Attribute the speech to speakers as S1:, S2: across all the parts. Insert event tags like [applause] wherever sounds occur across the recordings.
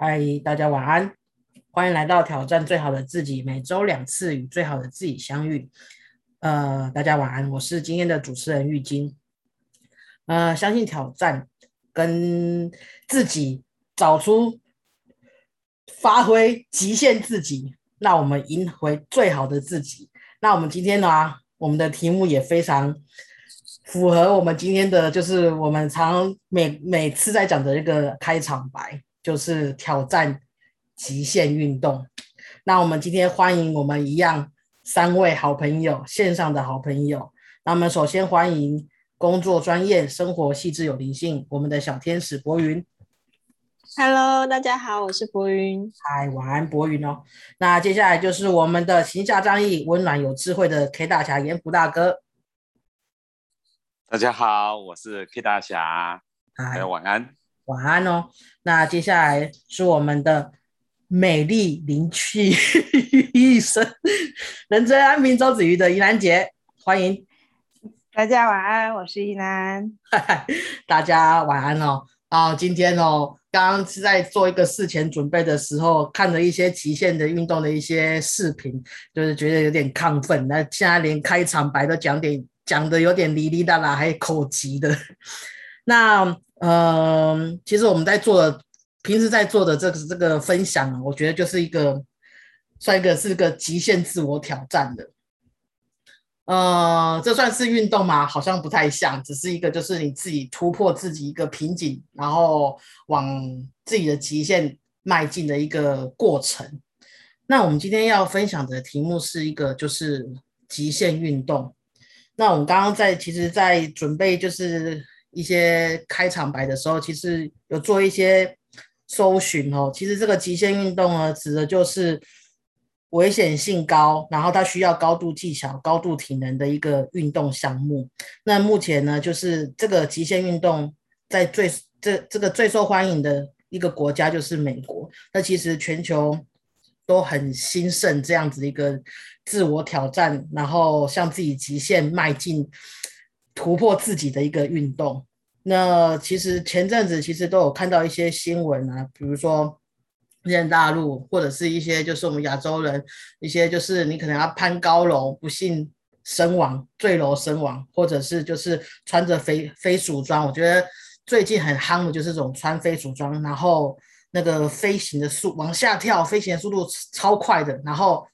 S1: 嗨，大家晚安，欢迎来到挑战最好的自己，每周两次与最好的自己相遇。呃，大家晚安，我是今天的主持人玉晶。呃，相信挑战跟自己找出发挥极限自己，那我们赢回最好的自己。那我们今天呢，我们的题目也非常符合我们今天的，就是我们常每每次在讲的一个开场白。就是挑战极限运动。那我们今天欢迎我们一样三位好朋友，线上的好朋友。那我们首先欢迎工作专业、生活细致有灵性，我们的小天使博云。
S2: Hello，大家好，我是博云。
S1: 嗨，晚安，博云哦。那接下来就是我们的行侠仗义、温暖有智慧的 K 大侠严福大哥。
S3: 大家好，我是 K 大侠。
S1: 嗨，
S3: 晚安。
S1: 晚安哦。那接下来是我们的美丽灵气医生，人真安平周子瑜的宜兰姐，欢迎
S4: 大家晚安，我是宜兰。[laughs]
S1: 大家晚安哦。啊，今天哦，刚刚是在做一个事前准备的时候，看了一些极限的运动的一些视频，就是觉得有点亢奋。那现在连开场白都讲点讲的有点哩哩啦啦，还口急的。那。嗯，其实我们在做的，平时在做的这个这个分享，我觉得就是一个算一个是个极限自我挑战的。呃，这算是运动吗？好像不太像，只是一个就是你自己突破自己一个瓶颈，然后往自己的极限迈进的一个过程。那我们今天要分享的题目是一个就是极限运动。那我们刚刚在其实，在准备就是。一些开场白的时候，其实有做一些搜寻哦。其实这个极限运动呢，指的就是危险性高，然后它需要高度技巧、高度体能的一个运动项目。那目前呢，就是这个极限运动在最这这个最受欢迎的一个国家就是美国。那其实全球都很兴盛这样子一个自我挑战，然后向自己极限迈进。突破自己的一个运动，那其实前阵子其实都有看到一些新闻啊，比如说在大陆或者是一些就是我们亚洲人，一些就是你可能要攀高楼不幸身亡、坠楼身亡，或者是就是穿着飞飞鼠装。我觉得最近很夯的就是这种穿飞鼠装，然后那个飞行的速往下跳，飞行的速度超快的，然后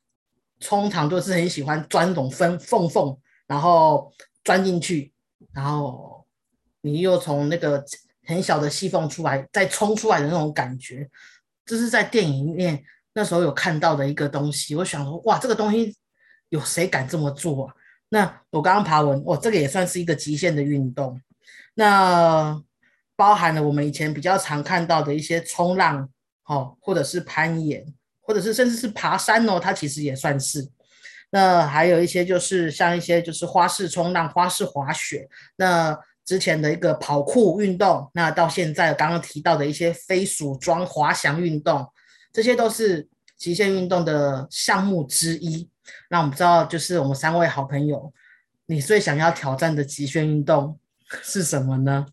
S1: 通常都是很喜欢钻那种分缝缝，然后钻进去。然后你又从那个很小的细缝出来，再冲出来的那种感觉，这是在电影里面那时候有看到的一个东西。我想说，哇，这个东西有谁敢这么做啊？那我刚刚爬文，哇，这个也算是一个极限的运动。那包含了我们以前比较常看到的一些冲浪，哦，或者是攀岩，或者是甚至是爬山哦，它其实也算是。那还有一些就是像一些就是花式冲浪、花式滑雪，那之前的一个跑酷运动，那到现在刚刚提到的一些飞鼠装滑翔运动，这些都是极限运动的项目之一。那我们知道，就是我们三位好朋友，你最想要挑战的极限运动是什么呢？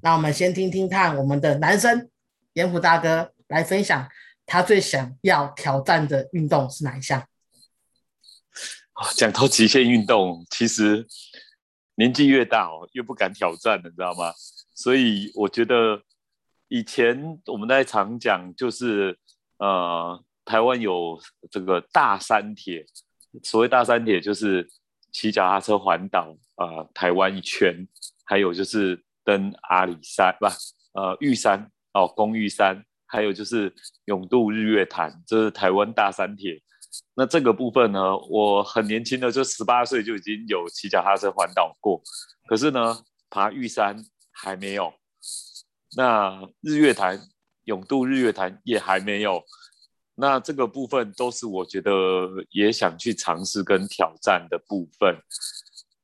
S1: 那我们先听听看我们的男生严虎大哥来分享，他最想要挑战的运动是哪一项？
S3: 讲到极限运动，其实年纪越大哦，越不敢挑战了，你知道吗？所以我觉得以前我们在常讲，就是呃，台湾有这个大山铁，所谓大山铁就是骑脚踏车环岛啊，台湾一圈，还有就是登阿里山，不，呃，玉山哦，公玉山，还有就是永渡日月潭，这是台湾大山铁。那这个部分呢，我很年轻的，就十八岁就已经有骑脚踏车环岛过，可是呢，爬玉山还没有，那日月潭、永渡日月潭也还没有，那这个部分都是我觉得也想去尝试跟挑战的部分。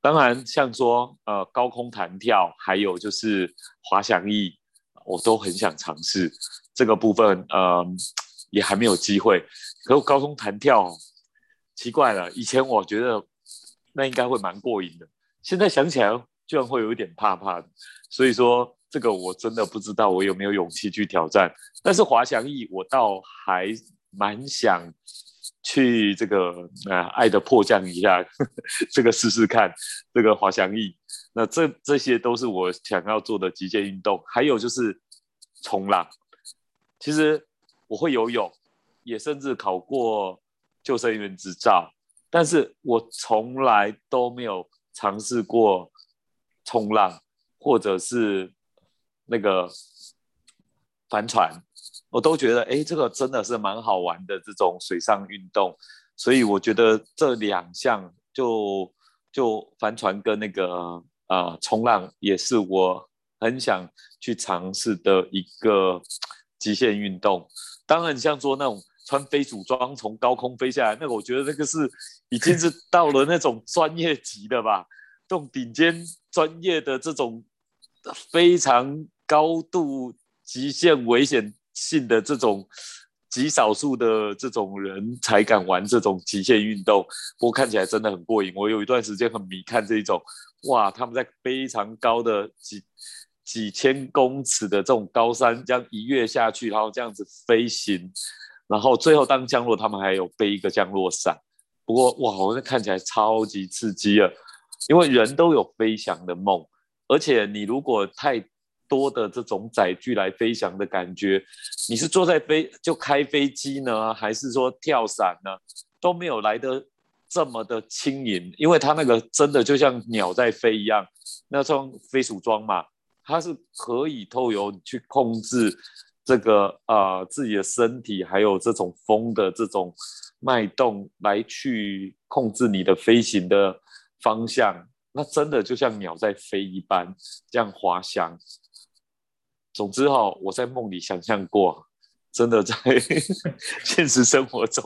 S3: 当然，像说呃高空弹跳，还有就是滑翔翼，我都很想尝试。这个部分，嗯，也还没有机会。可高空弹跳，奇怪了。以前我觉得那应该会蛮过瘾的，现在想起来居然会有一点怕怕的。所以说，这个我真的不知道我有没有勇气去挑战。但是滑翔翼我倒还蛮想去这个啊爱的迫降一下，[laughs] 这个试试看这个滑翔翼。那这这些都是我想要做的极限运动。还有就是冲浪，其实我会游泳，也甚至考过救生员执照，但是我从来都没有尝试过冲浪，或者是那个帆船，我都觉得哎，这个真的是蛮好玩的这种水上运动，所以我觉得这两项就就帆船跟那个啊冲浪也是我很想去尝试的一个极限运动。当然，像做那种穿飞鼠装从高空飞下来，那个我觉得那个是已经是到了那种专业级的吧，这种顶尖专业的这种非常高度极限危险性的这种极少数的这种人才敢玩这种极限运动。不过看起来真的很过瘾，我有一段时间很迷看这一种，哇，他们在非常高的几。几千公尺的这种高山，这样一跃下去，然后这样子飞行，然后最后当降落，他们还有背一个降落伞。不过哇，我那看起来超级刺激啊！因为人都有飞翔的梦，而且你如果太多的这种载具来飞翔的感觉，你是坐在飞就开飞机呢，还是说跳伞呢，都没有来的这么的轻盈，因为它那个真的就像鸟在飞一样，那双飞鼠装嘛。它是可以透由你去控制这个啊自己的身体，还有这种风的这种脉动来去控制你的飞行的方向。那真的就像鸟在飞一般，这样滑翔。总之哈，我在梦里想象过，真的在 [laughs] 现实生活中，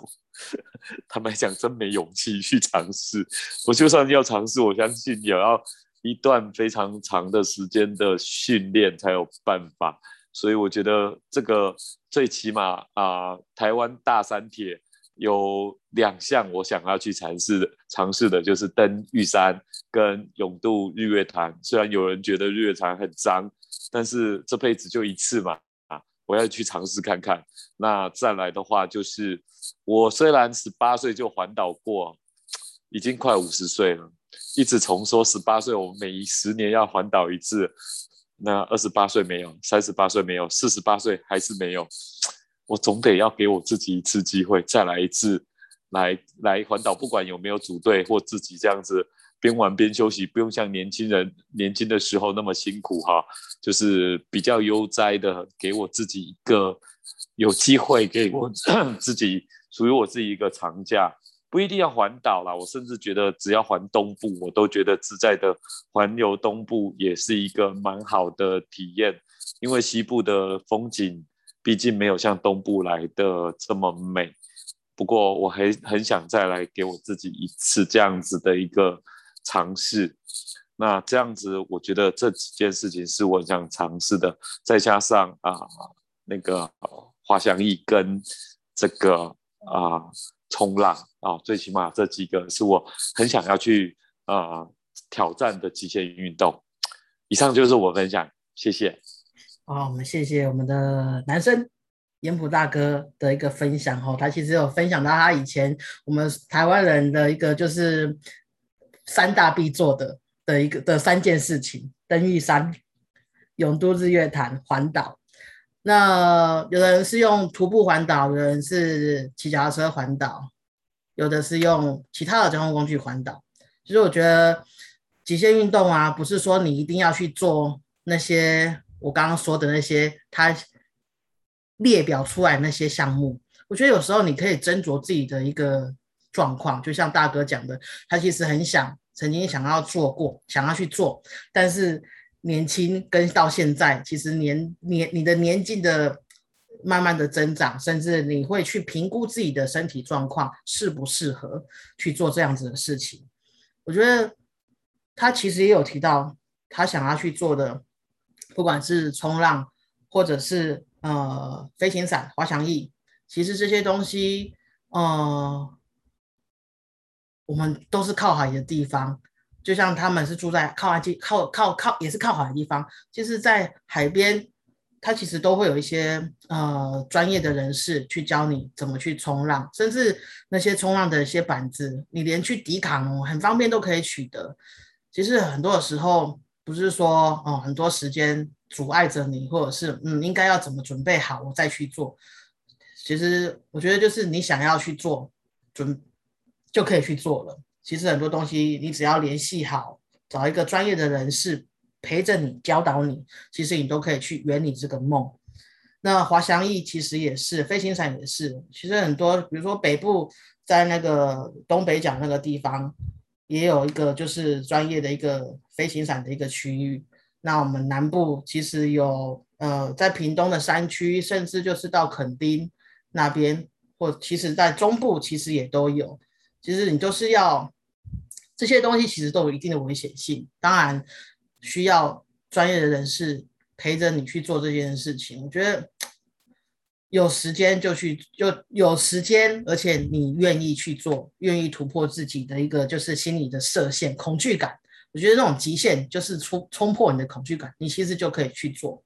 S3: 坦白讲，真没勇气去尝试。我就算要尝试，我相信也要。一段非常长的时间的训练才有办法，所以我觉得这个最起码啊，台湾大山铁有两项我想要去尝试的，尝试的就是登玉山跟勇渡日月潭。虽然有人觉得日月潭很脏，但是这辈子就一次嘛，啊，我要去尝试看看。那再来的话，就是我虽然十八岁就环岛过，已经快五十岁了。一直重说十八岁，我每十年要环岛一次。那二十八岁没有，三十八岁没有，四十八岁还是没有。我总得要给我自己一次机会，再来一次，来来环岛，不管有没有组队或自己这样子边玩边休息，不用像年轻人年轻的时候那么辛苦哈。就是比较悠哉的，给我自己一个有机会，给我 [coughs] 自己属于我自己一个长假。不一定要环岛啦，我甚至觉得只要环东部，我都觉得自在的环游东部也是一个蛮好的体验。因为西部的风景毕竟没有像东部来的这么美。不过我还很想再来给我自己一次这样子的一个尝试。那这样子，我觉得这几件事情是我想尝试的，再加上啊那个滑翔翼跟这个啊。冲浪啊，最起码这几个是我很想要去呃挑战的极限运动。以上就是我分享，谢谢。
S1: 啊，我们谢谢我们的男生严普大哥的一个分享哦。他其实有分享到他以前我们台湾人的一个就是三大必做的的一个的三件事情：登玉山、永都日月潭、环岛。那有的人是用徒步环岛，有人是骑脚踏车环岛，有的是用其他的交通工具环岛。其实我觉得极限运动啊，不是说你一定要去做那些我刚刚说的那些他列表出来那些项目。我觉得有时候你可以斟酌自己的一个状况，就像大哥讲的，他其实很想曾经想要做过，想要去做，但是。年轻跟到现在，其实年年你的年纪的慢慢的增长，甚至你会去评估自己的身体状况适不适合去做这样子的事情。我觉得他其实也有提到他想要去做的，不管是冲浪或者是呃飞行伞、滑翔翼，其实这些东西，呃，我们都是靠海的地方。就像他们是住在靠岸地靠靠靠也是靠海的地方，就是在海边，它其实都会有一些呃专业的人士去教你怎么去冲浪，甚至那些冲浪的一些板子，你连去迪卡侬很方便都可以取得。其实很多的时候不是说哦很多时间阻碍着你，或者是嗯应该要怎么准备好我再去做。其实我觉得就是你想要去做准就可以去做了。其实很多东西，你只要联系好，找一个专业的人士陪着你教导你，其实你都可以去圆你这个梦。那滑翔翼其实也是，飞行伞也是。其实很多，比如说北部在那个东北角那个地方，也有一个就是专业的一个飞行伞的一个区域。那我们南部其实有，呃，在屏东的山区，甚至就是到垦丁那边，或其实在中部其实也都有。其实你都是要这些东西，其实都有一定的危险性，当然需要专业的人士陪着你去做这件事情。我觉得有时间就去，就有时间，而且你愿意去做，愿意突破自己的一个就是心理的设限、恐惧感。我觉得那种极限就是冲冲破你的恐惧感，你其实就可以去做。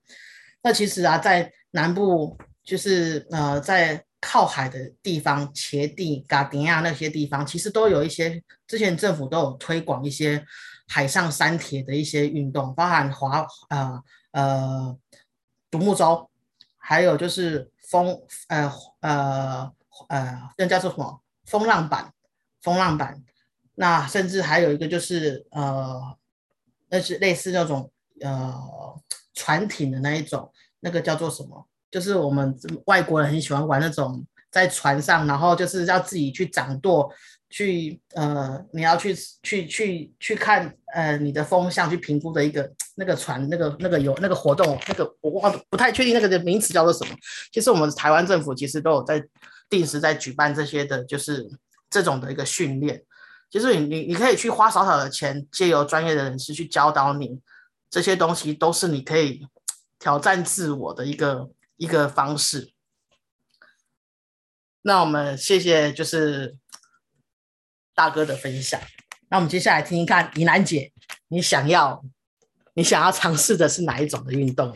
S1: 那其实啊，在南部就是呃在。靠海的地方，茄地、嘎迪亚那些地方，其实都有一些之前政府都有推广一些海上山铁的一些运动，包含划呃呃独木舟，还有就是风呃呃呃那叫做什么风浪板，风浪板，那甚至还有一个就是呃那是类似那种呃船艇的那一种，那个叫做什么？就是我们外国人很喜欢玩那种在船上，然后就是要自己去掌舵，去呃，你要去去去去看呃你的风向去评估的一个那个船那个那个游那个活动，那个我忘不太确定那个的名词叫做什么。其实我们台湾政府其实都有在定时在举办这些的，就是这种的一个训练。其实你你你可以去花少少的钱，借由专业的人士去教导你这些东西，都是你可以挑战自我的一个。一个方式，那我们谢谢就是大哥的分享。那我们接下来听一看，怡兰姐，你想要你想要尝试的是哪一种的运动？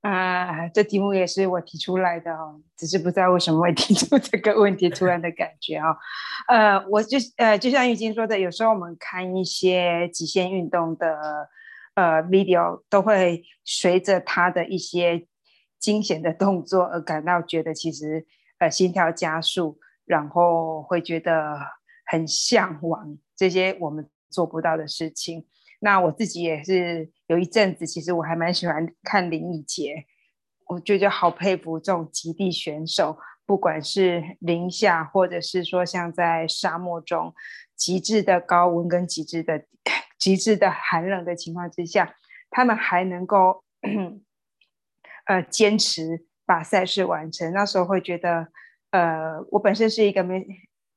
S4: 啊，这题目也是我提出来的哦，只是不知道为什么会提出这个问题，突然的感觉啊。呃，我就呃，就像玉晶说的，有时候我们看一些极限运动的。呃，video 都会随着他的一些惊险的动作而感到觉得其实呃心跳加速，然后会觉得很向往这些我们做不到的事情。那我自己也是有一阵子，其实我还蛮喜欢看林奕杰，我觉得好佩服这种极地选手，不管是零下或者是说像在沙漠中极致的高温跟极致的。极致的寒冷的情况之下，他们还能够呃坚持把赛事完成。那时候会觉得，呃，我本身是一个没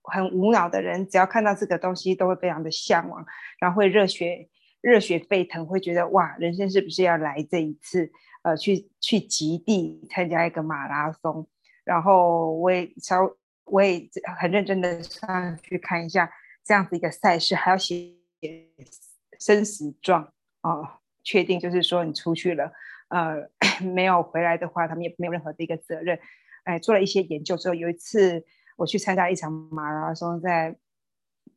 S4: 很无脑的人，只要看到这个东西都会非常的向往，然后会热血热血沸腾，会觉得哇，人生是不是要来这一次？呃，去去极地参加一个马拉松，然后我也稍我也很认真的上去看一下这样子一个赛事，还要写。生死状哦，确定就是说你出去了，呃，[coughs] 没有回来的话，他们也没有任何的一个责任。哎，做了一些研究之后，有一次我去参加一场马拉松，在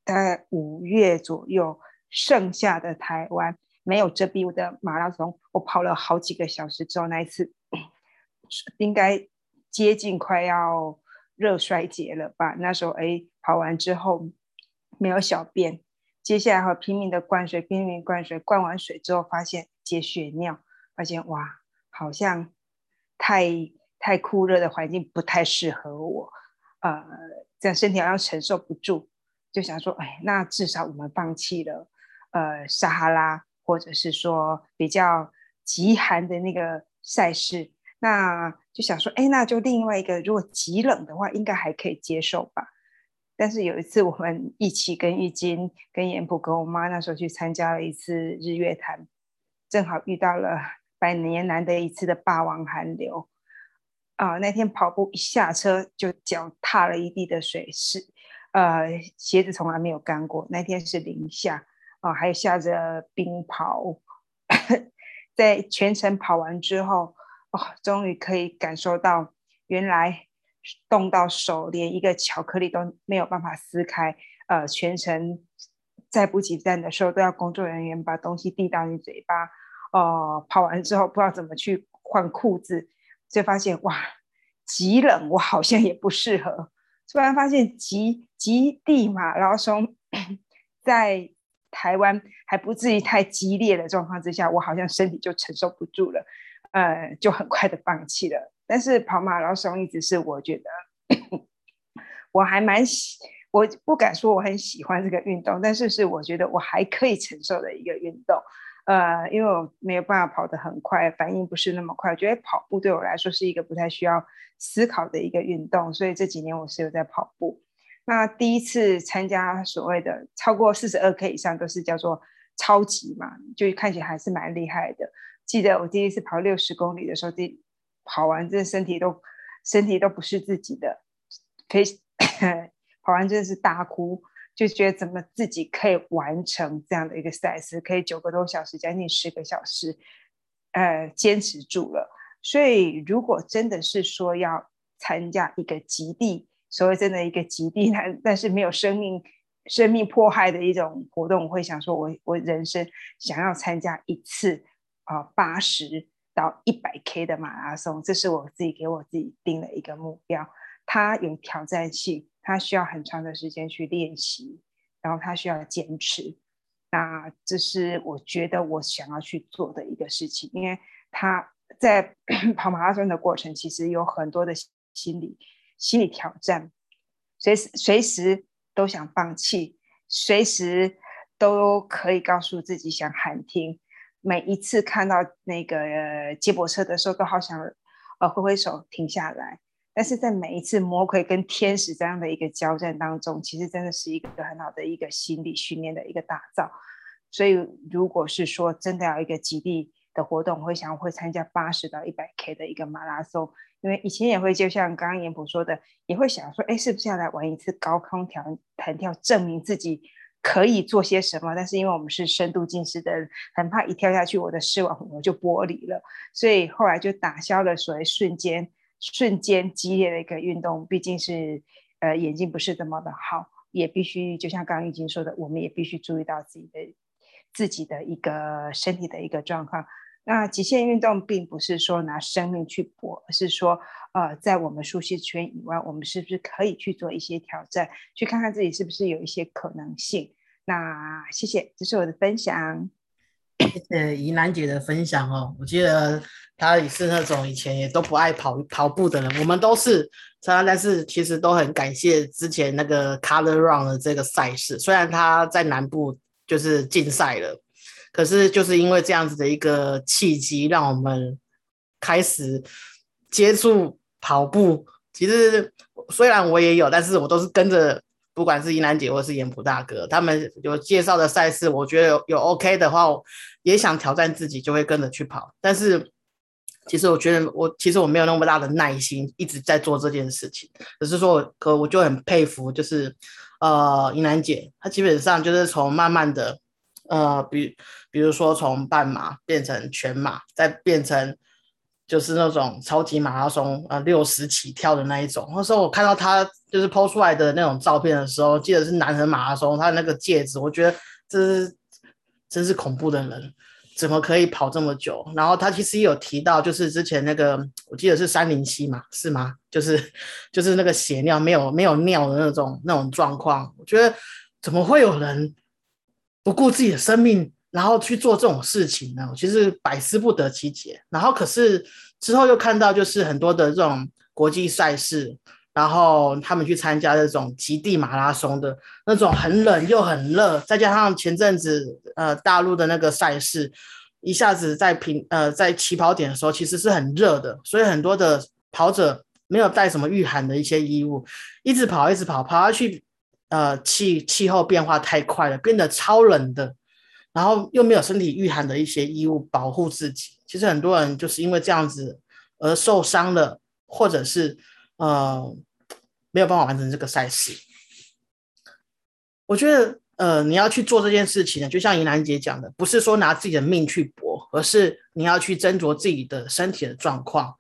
S4: 大概五月左右，剩下的台湾没有遮蔽物的马拉松，我跑了好几个小时之后，那一次应该接近快要热衰竭了吧？那时候哎，跑完之后没有小便。接下来会拼命的灌水，拼命灌水，灌完水之后发现结血尿，发现哇，好像太太酷热的环境不太适合我，呃，这样身体好像承受不住，就想说，哎，那至少我们放弃了，呃，撒哈拉或者是说比较极寒的那个赛事，那就想说，哎，那就另外一个，如果极冷的话，应该还可以接受吧。但是有一次，我们一起跟玉金、跟严普、跟我妈那时候去参加了一次日月潭，正好遇到了百年难得一次的霸王寒流。啊，那天跑步一下车就脚踏了一地的水，是呃，鞋子从来没有干过。那天是零下啊，还下着冰雹。[laughs] 在全程跑完之后，哦，终于可以感受到，原来冻到手，连一个巧克力都没有办法撕开。呃，全程在补给站的时候，都要工作人员把东西递到你嘴巴。哦，跑完之后不知道怎么去换裤子，就发现哇，极冷，我好像也不适合。突然发现极极地马拉松在台湾还不至于太激烈的状况之下，我好像身体就承受不住了，呃，就很快的放弃了。但是跑马拉松一直是我觉得我还蛮喜，我不敢说我很喜欢这个运动，但是是我觉得我还可以承受的一个运动。呃，因为我没有办法跑得很快，反应不是那么快。我觉得跑步对我来说是一个不太需要思考的一个运动，所以这几年我是有在跑步。那第一次参加所谓的超过四十二 K 以上都是叫做超级嘛，就看起来还是蛮厉害的。记得我第一次跑六十公里的时候，第跑完真的身体都身体都不是自己的，可以 [coughs] 跑完真的是大哭。就觉得怎么自己可以完成这样的一个赛事，可以九个多小时，将近十个小时，呃，坚持住了。所以，如果真的是说要参加一个极地，所谓真的一个极地，[laughs] 但但是没有生命生命迫害的一种活动，我会想说，我我人生想要参加一次啊八十到一百 K 的马拉松，这是我自己给我自己定了一个目标，它有挑战性。他需要很长的时间去练习，然后他需要坚持。那这是我觉得我想要去做的一个事情，因为他在 [coughs] 跑马拉松的过程，其实有很多的心理心理挑战，随时随时都想放弃，随时都可以告诉自己想喊停。每一次看到那个接驳车的时候，都好想呃挥挥手停下来。但是在每一次魔鬼跟天使这样的一个交战当中，其实真的是一个很好的一个心理训练的一个打造。所以，如果是说真的要一个极地的活动，我会想会参加八十到一百 K 的一个马拉松，因为以前也会就像刚刚严普说的，也会想说，哎，是不是要来玩一次高空跳弹跳，证明自己可以做些什么？但是因为我们是深度近视的人，很怕一跳下去，我的视网膜就剥离了，所以后来就打消了所谓瞬间。瞬间激烈的一个运动，毕竟是呃眼睛不是这么的好，也必须就像刚刚已经说的，我们也必须注意到自己的自己的一个身体的一个状况。那极限运动并不是说拿生命去搏，而是说呃在我们舒适圈以外，我们是不是可以去做一些挑战，去看看自己是不是有一些可能性。那谢谢，这是我的分享。
S1: 谢谢怡楠姐的分享哦，我记得她也是那种以前也都不爱跑跑步的人，我们都是，但是其实都很感谢之前那个 Color Run 的这个赛事，虽然她在南部就是禁赛了，可是就是因为这样子的一个契机，让我们开始接触跑步。其实虽然我也有，但是我都是跟着。不管是伊兰姐或是严普大哥，他们有介绍的赛事，我觉得有有 OK 的话，也想挑战自己，就会跟着去跑。但是其实我觉得我其实我没有那么大的耐心一直在做这件事情。只是说我，可我就很佩服，就是呃伊兰姐，她基本上就是从慢慢的呃，比比如说从半马变成全马，再变成。就是那种超级马拉松，呃，六十起跳的那一种。那时候我看到他就是抛出来的那种照片的时候，记得是男人马拉松，他那个戒指，我觉得这是真是恐怖的人，怎么可以跑这么久？然后他其实也有提到，就是之前那个我记得是三零七嘛，是吗？就是就是那个血尿没有没有尿的那种那种状况。我觉得怎么会有人不顾自己的生命？然后去做这种事情呢，其实百思不得其解。然后可是之后又看到，就是很多的这种国际赛事，然后他们去参加这种极地马拉松的那种很冷又很热，再加上前阵子呃大陆的那个赛事，一下子在平呃在起跑点的时候其实是很热的，所以很多的跑者没有带什么御寒的一些衣物，一直跑一直跑跑下去，呃气气候变化太快了，变得超冷的。然后又没有身体御寒的一些衣物保护自己，其实很多人就是因为这样子而受伤了，或者是呃没有办法完成这个赛事。我觉得呃，你要去做这件事情呢，就像怡兰姐讲的，不是说拿自己的命去搏，而是你要去斟酌自己的身体的状况。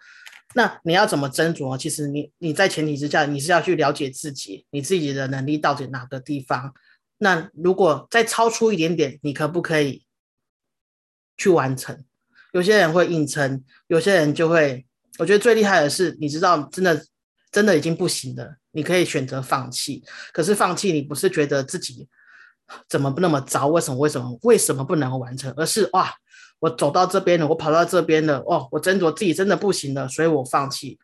S1: 那你要怎么斟酌？其实你你在前提之下，你是要去了解自己，你自己的能力到底哪个地方。那如果再超出一点点，你可不可以去完成？有些人会硬撑，有些人就会。我觉得最厉害的是，你知道，真的真的已经不行了，你可以选择放弃。可是放弃，你不是觉得自己怎么那么糟？为什么？为什么？为什么不能完成？而是哇，我走到这边了，我跑到这边了，哦，我斟酌自己真的不行了，所以我放弃。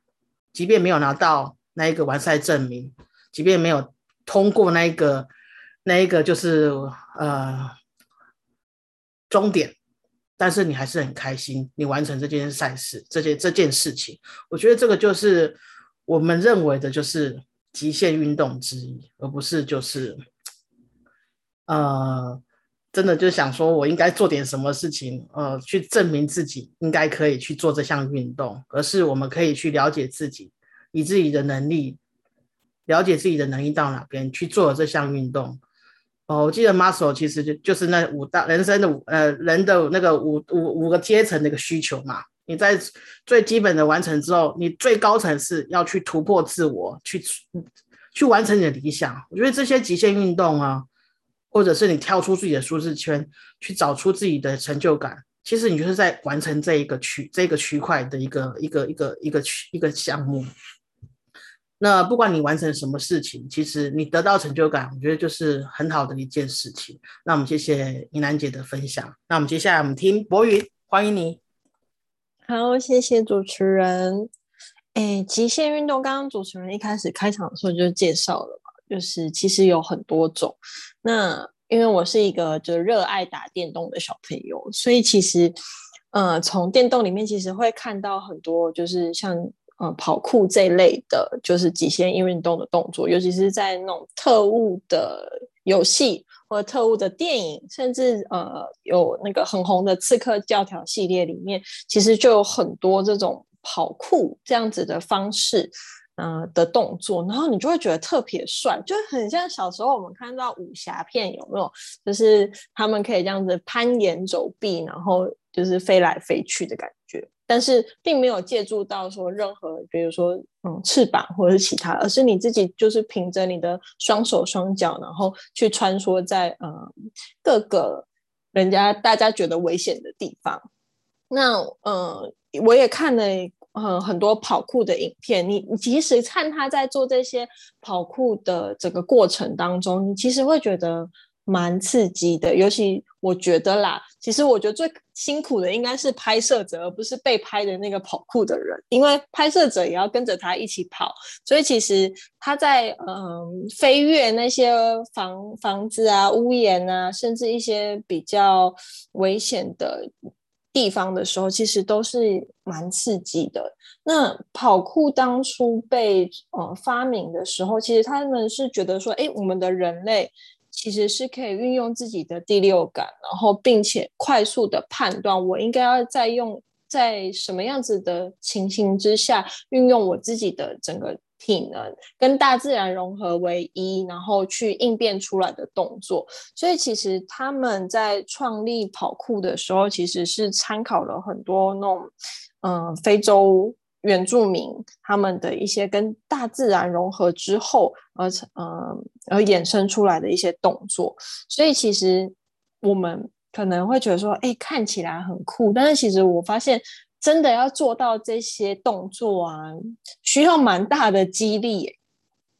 S1: 即便没有拿到那一个完赛证明，即便没有通过那一个那一个就是呃终点。但是你还是很开心，你完成这件赛事，这件这件事情，我觉得这个就是我们认为的，就是极限运动之一，而不是就是，呃，真的就想说我应该做点什么事情，呃，去证明自己应该可以去做这项运动，而是我们可以去了解自己，以自己的能力，了解自己的能力到哪边去做这项运动。哦，我记得 muscle 其实就就是那五大人生的五呃人的那个五五五个阶层的一个需求嘛。你在最基本的完成之后，你最高层是要去突破自我，去去完成你的理想。我觉得这些极限运动啊，或者是你跳出自己的舒适圈，去找出自己的成就感，其实你就是在完成这一个区这个区块的一个一个一个一个区一个项目。那不管你完成什么事情，其实你得到成就感，我觉得就是很好的一件事情。那我们谢谢怡兰姐的分享。那我们接下来我们听博云，欢迎你。
S2: 好，谢谢主持人。哎，极限运动，刚刚主持人一开始开场的时候就介绍了嘛，就是其实有很多种。那因为我是一个就热爱打电动的小朋友，所以其实呃，从电动里面其实会看到很多，就是像。呃，跑酷这类的，就是极限运动的动作，尤其是在那种特务的游戏或者特务的电影，甚至呃有那个很红的《刺客教条》系列里面，其实就有很多这种跑酷这样子的方式，呃的动作，然后你就会觉得特别帅，就很像小时候我们看到武侠片，有没有？就是他们可以这样子攀岩走壁，然后就是飞来飞去的感觉。但是并没有借助到说任何，比如说嗯翅膀或者是其他，而是你自己就是凭着你的双手双脚，然后去穿梭在呃各个人家大家觉得危险的地方。那呃我也看了呃很多跑酷的影片，你你即使看他在做这些跑酷的整个过程当中，你其实会觉得。蛮刺激的，尤其我觉得啦，其实我觉得最辛苦的应该是拍摄者，而不是被拍的那个跑酷的人，因为拍摄者也要跟着他一起跑，所以其实他在嗯飞越那些房房子啊、屋檐啊，甚至一些比较危险的地方的时候，其实都是蛮刺激的。那跑酷当初被呃发明的时候，其实他们是觉得说，哎，我们的人类。其实是可以运用自己的第六感，然后并且快速的判断我应该要再用在什么样子的情形之下运用我自己的整个体能跟大自然融合为一，然后去应变出来的动作。所以其实他们在创立跑酷的时候，其实是参考了很多那种嗯非洲。原住民他们的一些跟大自然融合之后而成，嗯，而衍生出来的一些动作，所以其实我们可能会觉得说，哎，看起来很酷，但是其实我发现，真的要做到这些动作啊，需要蛮大的激励。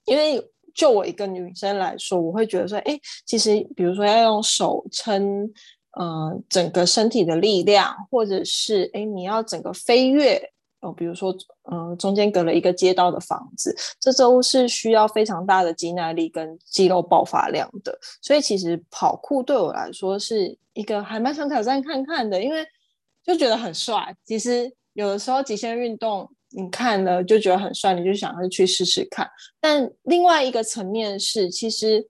S2: 因为就我一个女生来说，我会觉得说，哎，其实比如说要用手撑，呃，整个身体的力量，或者是哎，你要整个飞跃。哦，比如说，嗯，中间隔了一个街道的房子，这都是需要非常大的肌耐力跟肌肉爆发量的。所以其实跑酷对我来说是一个还蛮想挑战看看的，因为就觉得很帅。其实有的时候极限运动你看了就觉得很帅，你就想要去试试看。但另外一个层面是，其实。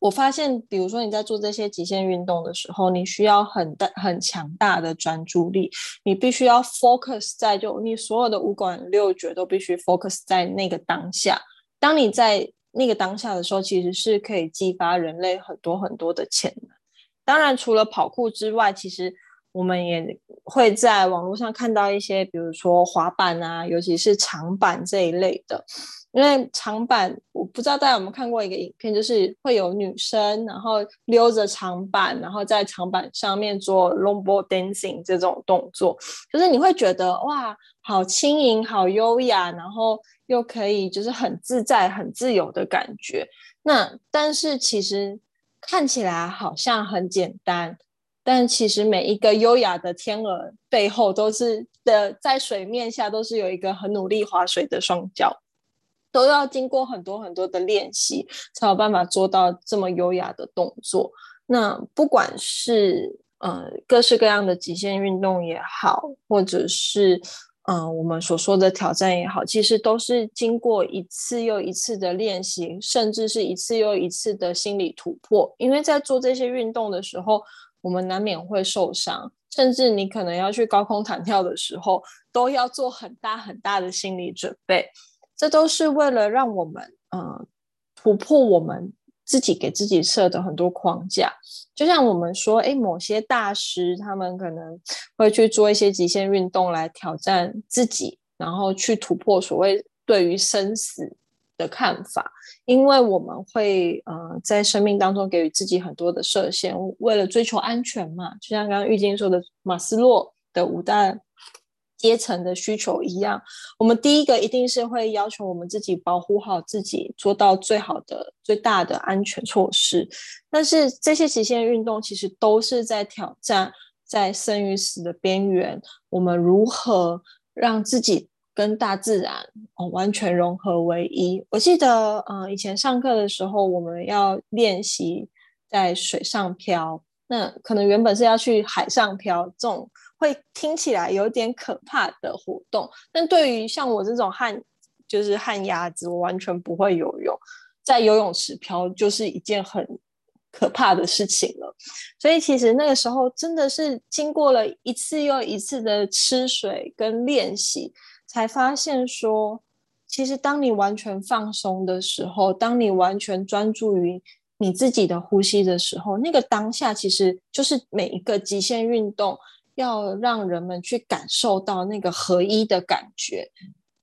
S2: 我发现，比如说你在做这些极限运动的时候，你需要很大、很强大的专注力，你必须要 focus 在就你所有的五感六觉都必须 focus 在那个当下。当你在那个当下的时候，其实是可以激发人类很多很多的潜能。当然，除了跑酷之外，其实我们也会在网络上看到一些，比如说滑板啊，尤其是长板这一类的。因为长板，我不知道大家有没有看过一个影片，就是会有女生然后溜着长板，然后在长板上面做 longboard dancing 这种动作，就是你会觉得哇，好轻盈，好优雅，然后又可以就是很自在、很自由的感觉。那但是其实看起来好像很简单，但其实每一个优雅的天鹅背后都是的，在水面下都是有一个很努力划水的双脚。都要经过很多很多的练习，才有办法做到这么优雅的动作。那不管是呃各式各样的极限运动也好，或者是嗯我们所说的挑战也好，其实都是经过一次又一次的练习，甚至是一次又一次的心理突破。因为在做这些运动的时候，我们难免会受伤，甚至你可能要去高空弹跳的时候，都要做很大很大的心理准备。这都是为了让我们，呃，突破我们自己给自己设的很多框架。就像我们说，哎，某些大师他们可能会去做一些极限运动来挑战自己，然后去突破所谓对于生死的看法。因为我们会，呃，在生命当中给予自己很多的设限，为了追求安全嘛。就像刚刚玉晶说的，马斯洛的五大。阶层的需求一样，我们第一个一定是会要求我们自己保护好自己，做到最好的、最大的安全措施。但是这些极限运动其实都是在挑战在生与死的边缘，我们如何让自己跟大自然哦完全融合为一？我记得，嗯，以前上课的时候，我们要练习在水上漂，那可能原本是要去海上漂这种。会听起来有点可怕的活动，但对于像我这种旱就是旱鸭子，我完全不会游泳，在游泳池漂就是一件很可怕的事情了。所以其实那个时候真的是经过了一次又一次的吃水跟练习，才发现说，其实当你完全放松的时候，当你完全专注于你自己的呼吸的时候，那个当下其实就是每一个极限运动。要让人们去感受到那个合一的感觉，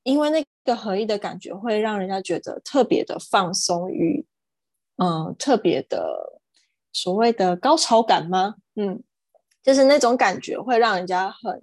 S2: 因为那个合一的感觉会让人家觉得特别的放松与，嗯，特别的所谓的高潮感吗？嗯，就是那种感觉会让人家很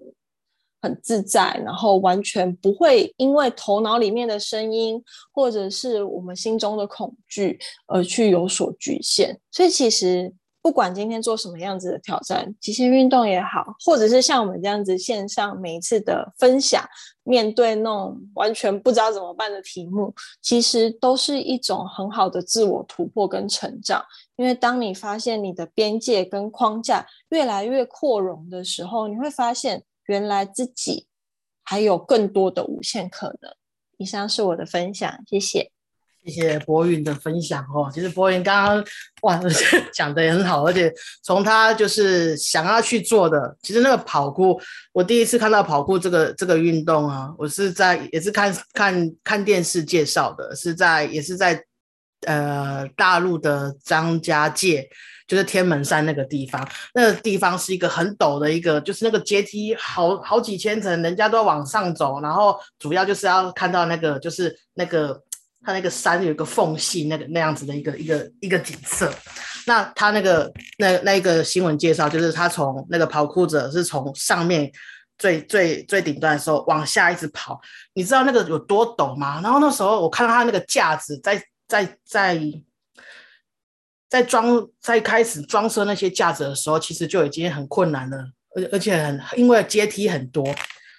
S2: 很自在，然后完全不会因为头脑里面的声音或者是我们心中的恐惧而去有所局限。所以其实。不管今天做什么样子的挑战，极限运动也好，或者是像我们这样子线上每一次的分享，面对那种完全不知道怎么办的题目，其实都是一种很好的自我突破跟成长。因为当你发现你的边界跟框架越来越扩容的时候，你会发现原来自己还有更多的无限可能。以上是我的分享，谢谢。
S1: 谢谢博云的分享哦。其实博云刚刚哇 [laughs] 讲的也很好，而且从他就是想要去做的，其实那个跑酷，我第一次看到跑酷这个这个运动啊，我是在也是看看看电视介绍的，是在也是在呃大陆的张家界，就是天门山那个地方，那个地方是一个很陡的一个，就是那个阶梯好好几千层，人家都要往上走，然后主要就是要看到那个就是那个。它那个山有一个缝隙，那个那样子的一个一个一个景色。那他那个那那一个新闻介绍，就是他从那个跑酷者是从上面最最最顶端的时候往下一直跑，你知道那个有多陡吗？然后那时候我看到他那个架子在在在在装在开始装设那些架子的时候，其实就已经很困难了，而而且很因为阶梯很多。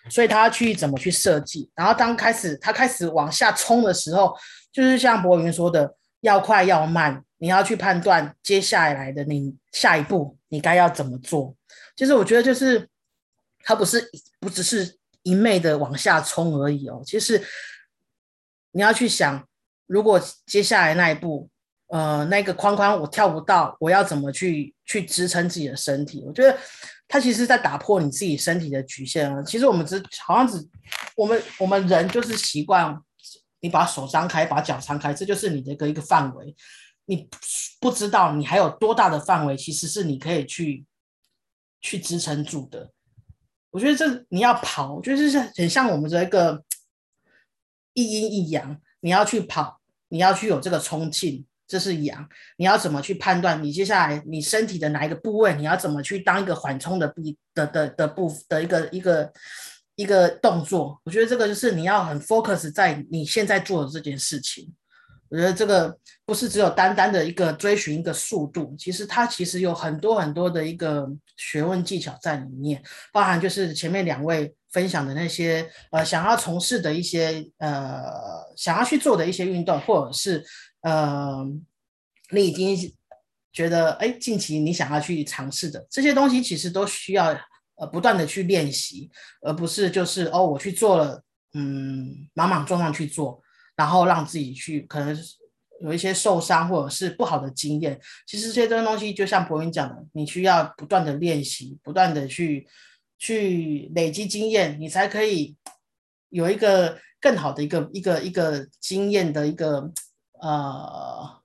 S1: 所以他要去怎么去设计，然后当开始他开始往下冲的时候，就是像博云说的，要快要慢，你要去判断接下来的你下一步你该要怎么做。其实我觉得就是他不是不只是一昧的往下冲而已哦，其实你要去想，如果接下来那一步，呃，那个框框我跳不到，我要怎么去去支撑自己的身体？我觉得。它其实，在打破你自己身体的局限啊。其实我们只好像只我们我们人就是习惯你把手张开，把脚张开，这就是你的一个一个范围。你不知道你还有多大的范围，其实是你可以去去支撑住的。我觉得这你要跑，我觉得就是很像我们这个 [tsk] 一阴一阳，你要去跑，你要去有这个冲劲，这是阳。你要怎么去判断你接下来你身体的哪一个部位，你要怎么去当一个缓冲的部的的的部的一个一个一个动作？我觉得这个就是你要很 focus 在你现在做的这件事情。我觉得这个不是只有单单的一个追寻一个速度，其实它其实有很多很多的一个学问技巧在里面，包含就是前面两位分享的那些呃想要从事的一些呃想要去做的一些运动，或者是呃你已经觉得哎近期你想要去尝试的这些东西，其实都需要呃不断的去练习，而不是就是哦我去做了嗯莽莽撞撞去做。然后让自己去可能有一些受伤或者是不好的经验，其实这些东西就像博云讲的，你需要不断的练习，不断的去去累积经验，你才可以有一个更好的一个一个一个经验的一个呃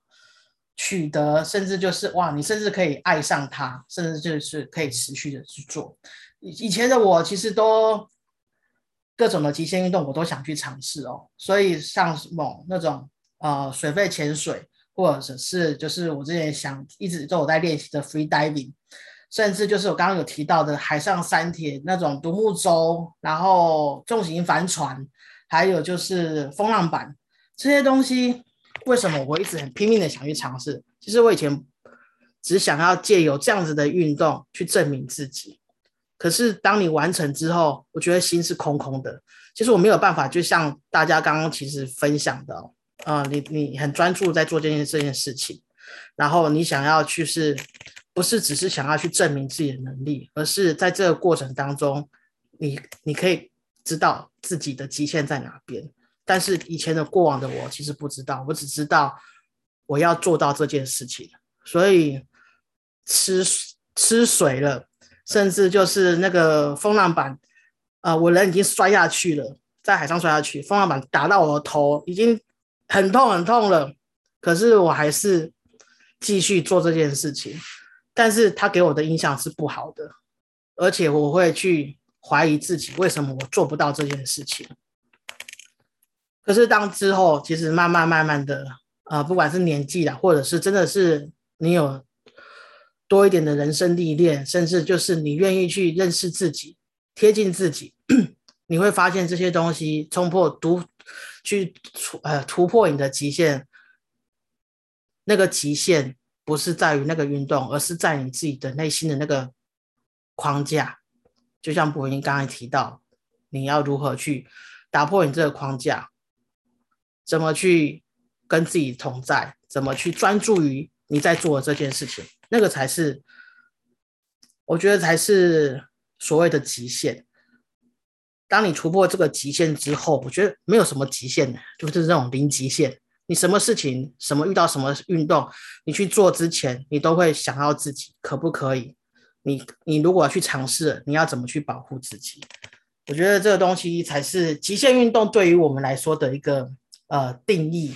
S1: 取得，甚至就是哇，你甚至可以爱上它，甚至就是可以持续的去做。以以前的我其实都。各种的极限运动我都想去尝试哦，所以像什么那种呃水肺潜水，或者是就是我之前想一直都有在练习的 free diving，甚至就是我刚刚有提到的海上三铁那种独木舟，然后重型帆船，还有就是风浪板这些东西，为什么我一直很拼命的想去尝试？其实我以前只想要借由这样子的运动去证明自己。可是当你完成之后，我觉得心是空空的。其实我没有办法，就像大家刚刚其实分享的，啊，你你很专注在做这件这件事情，然后你想要去是，不是只是想要去证明自己的能力，而是在这个过程当中，你你可以知道自己的极限在哪边。但是以前的过往的我其实不知道，我只知道我要做到这件事情，所以吃吃水了。甚至就是那个风浪板，啊，我人已经摔下去了，在海上摔下去，风浪板打到我的头，已经很痛很痛了。可是我还是继续做这件事情，但是他给我的印象是不好的，而且我会去怀疑自己，为什么我做不到这件事情。可是当之后，其实慢慢慢慢的，啊，不管是年纪啦，或者是真的是你有。多一点的人生历练，甚至就是你愿意去认识自己、贴近自己，[clears throat] 你会发现这些东西冲破、突去突呃突破你的极限。那个极限不是在于那个运动，而是在你自己的内心的那个框架。就像博英刚才提到，你要如何去打破你这个框架？怎么去跟自己同在？怎么去专注于你在做的这件事情？那个才是，我觉得才是所谓的极限。当你突破这个极限之后，我觉得没有什么极限的，就是那种零极限。你什么事情、什么遇到什么运动，你去做之前，你都会想要自己可不可以？你你如果要去尝试，你要怎么去保护自己？我觉得这个东西才是极限运动对于我们来说的一个呃定义。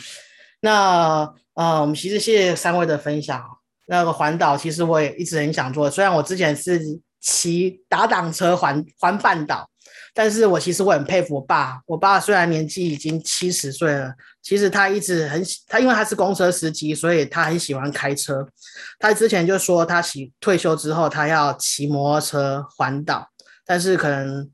S1: 那呃，我们其实谢谢三位的分享。那个环岛其实我也一直很想做，虽然我之前是骑打挡车环环半岛，但是我其实我很佩服我爸。我爸虽然年纪已经七十岁了，其实他一直很他因为他是公车司机，所以他很喜欢开车。他之前就说他喜退休之后他要骑摩托车环岛，但是可能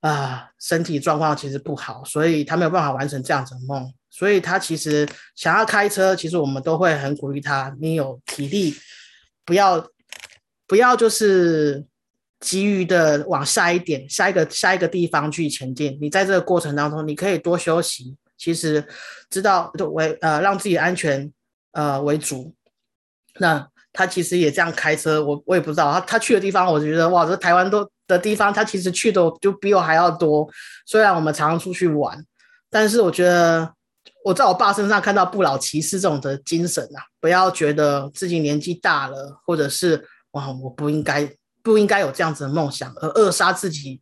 S1: 啊身体状况其实不好，所以他没有办法完成这样子的梦。所以他其实想要开车，其实我们都会很鼓励他。你有体力，不要不要就是急于的往下一点、下一个下一个地方去前进。你在这个过程当中，你可以多休息。其实知道为呃让自己安全呃为主。那他其实也这样开车，我我也不知道他他去的地方，我觉得哇，这台湾都的地方，他其实去的就比我还要多。虽然我们常常出去玩，但是我觉得。我在我爸身上看到不老骑士这种的精神啊！不要觉得自己年纪大了，或者是哇，我不应该不应该有这样子的梦想，而扼杀自己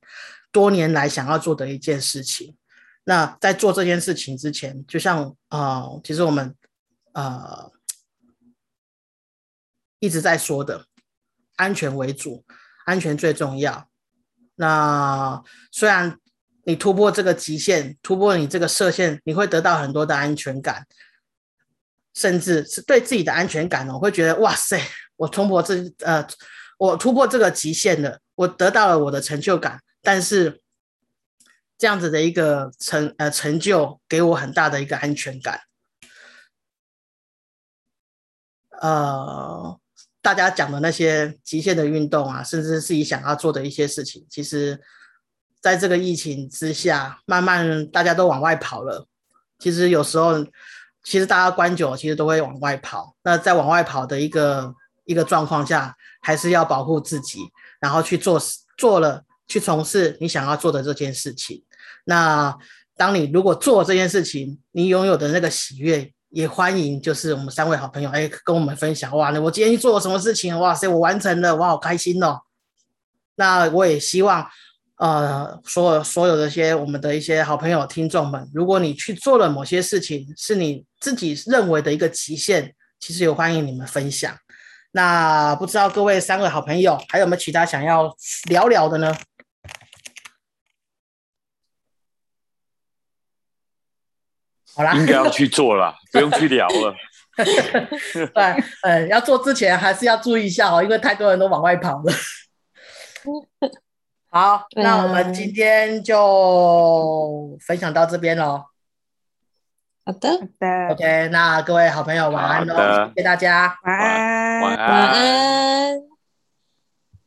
S1: 多年来想要做的一件事情。那在做这件事情之前，就像呃，其实我们呃一直在说的，安全为主，安全最重要。那虽然你突破这个极限，突破你这个射线，你会得到很多的安全感，甚至是对自己的安全感哦，会觉得哇塞，我突破这呃，我突破这个极限了，我得到了我的成就感。但是这样子的一个成呃成就，给我很大的一个安全感。呃，大家讲的那些极限的运动啊，甚至是自己想要做的一些事情，其实。在这个疫情之下，慢慢大家都往外跑了。其实有时候，其实大家关久，其实都会往外跑。那在往外跑的一个一个状况下，还是要保护自己，然后去做做了去从事你想要做的这件事情。那当你如果做这件事情，你拥有的那个喜悦，也欢迎就是我们三位好朋友哎跟我们分享哇，那我今天做了什么事情？哇塞，我完成了，我好开心哦。那我也希望。呃，所有所有的些我们的一些好朋友、听众们，如果你去做了某些事情，是你自己认为的一个极限，其实也欢迎你们分享。那不知道各位三位好朋友还有没有其他想要聊聊的呢？好啦，
S3: 应该要去做了，[laughs] 不用去聊了。
S1: 对，呃，要做之前还是要注意一下哦，因为太多人都往外跑了。好，那我们今天就分享到这边喽。
S2: 好的，
S4: 好的
S1: ，OK，那各位好朋友晚安喽，谢谢大家，
S4: 晚安，
S3: 晚
S2: 晚安。